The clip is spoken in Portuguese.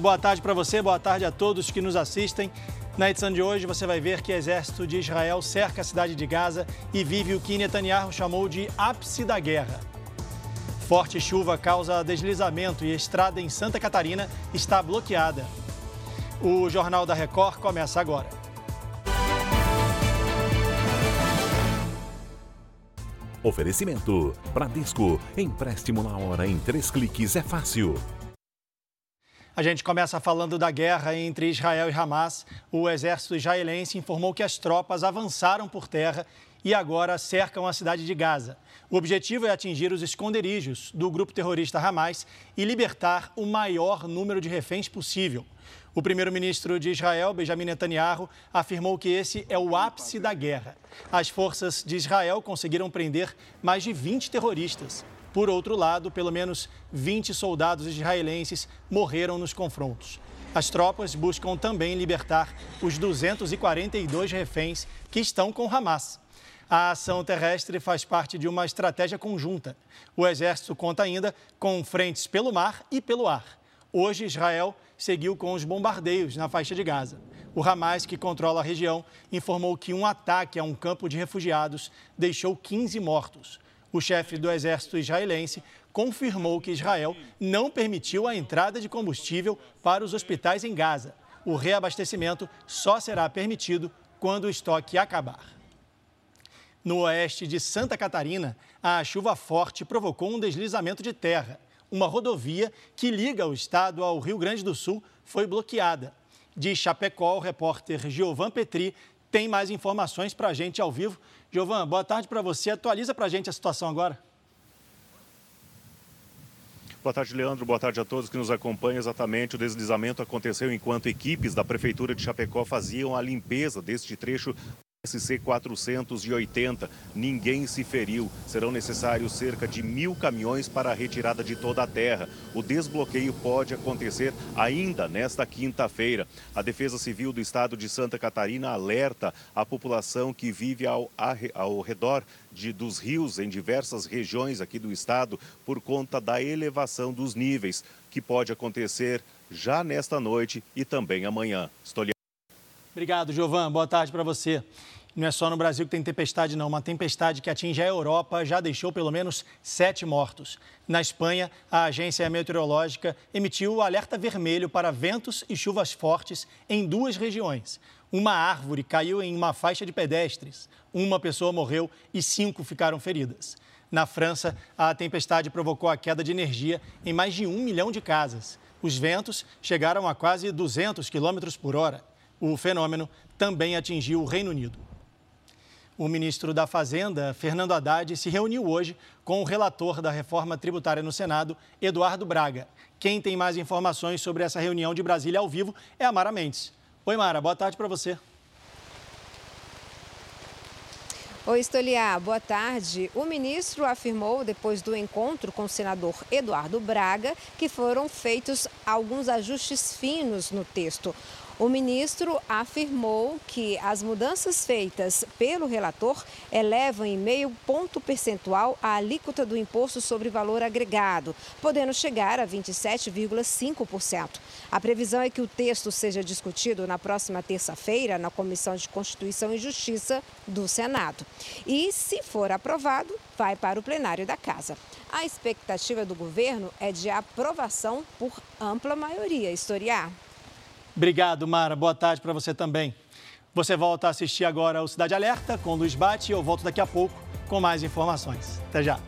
Boa tarde para você, boa tarde a todos que nos assistem. Na edição de hoje, você vai ver que o exército de Israel cerca a cidade de Gaza e vive o que Netanyahu chamou de ápice da guerra. Forte chuva causa deslizamento e a estrada em Santa Catarina está bloqueada. O Jornal da Record começa agora. Oferecimento: Bradesco. Empréstimo na hora em três cliques é fácil. A gente começa falando da guerra entre Israel e Hamas. O exército israelense informou que as tropas avançaram por terra e agora cercam a cidade de Gaza. O objetivo é atingir os esconderijos do grupo terrorista Hamas e libertar o maior número de reféns possível. O primeiro-ministro de Israel, Benjamin Netanyahu, afirmou que esse é o ápice da guerra. As forças de Israel conseguiram prender mais de 20 terroristas. Por outro lado, pelo menos 20 soldados israelenses morreram nos confrontos. As tropas buscam também libertar os 242 reféns que estão com Hamas. A ação terrestre faz parte de uma estratégia conjunta. O exército conta ainda com frentes pelo mar e pelo ar. Hoje, Israel seguiu com os bombardeios na faixa de Gaza. O Hamas, que controla a região, informou que um ataque a um campo de refugiados deixou 15 mortos. O chefe do exército israelense confirmou que Israel não permitiu a entrada de combustível para os hospitais em Gaza. O reabastecimento só será permitido quando o estoque acabar. No oeste de Santa Catarina, a chuva forte provocou um deslizamento de terra. Uma rodovia que liga o estado ao Rio Grande do Sul foi bloqueada. De Chapecó, o repórter Giovan Petri tem mais informações para a gente ao vivo. Giovan, boa tarde para você. Atualiza para a gente a situação agora. Boa tarde, Leandro. Boa tarde a todos que nos acompanham. Exatamente, o deslizamento aconteceu enquanto equipes da Prefeitura de Chapecó faziam a limpeza deste trecho SC 480, ninguém se feriu. Serão necessários cerca de mil caminhões para a retirada de toda a terra. O desbloqueio pode acontecer ainda nesta quinta-feira. A Defesa Civil do Estado de Santa Catarina alerta a população que vive ao, ao redor de, dos rios em diversas regiões aqui do estado por conta da elevação dos níveis, que pode acontecer já nesta noite e também amanhã. Estou Obrigado, Giovan. Boa tarde para você. Não é só no Brasil que tem tempestade, não. Uma tempestade que atinge a Europa já deixou pelo menos sete mortos. Na Espanha, a agência meteorológica emitiu o alerta vermelho para ventos e chuvas fortes em duas regiões. Uma árvore caiu em uma faixa de pedestres. Uma pessoa morreu e cinco ficaram feridas. Na França, a tempestade provocou a queda de energia em mais de um milhão de casas. Os ventos chegaram a quase 200 quilômetros por hora. O fenômeno também atingiu o Reino Unido. O ministro da Fazenda, Fernando Haddad, se reuniu hoje com o relator da reforma tributária no Senado, Eduardo Braga. Quem tem mais informações sobre essa reunião de Brasília ao vivo é a Mara Mendes. Oi, Mara, boa tarde para você. Oi, Estoliar, boa tarde. O ministro afirmou, depois do encontro com o senador Eduardo Braga, que foram feitos alguns ajustes finos no texto. O ministro afirmou que as mudanças feitas pelo relator elevam em meio ponto percentual a alíquota do imposto sobre valor agregado, podendo chegar a 27,5%. A previsão é que o texto seja discutido na próxima terça-feira na Comissão de Constituição e Justiça do Senado. E, se for aprovado, vai para o plenário da Casa. A expectativa do governo é de aprovação por ampla maioria. Historiar. Obrigado, Mara. Boa tarde para você também. Você volta a assistir agora o Cidade Alerta com Luiz Bate e eu volto daqui a pouco com mais informações. Até já.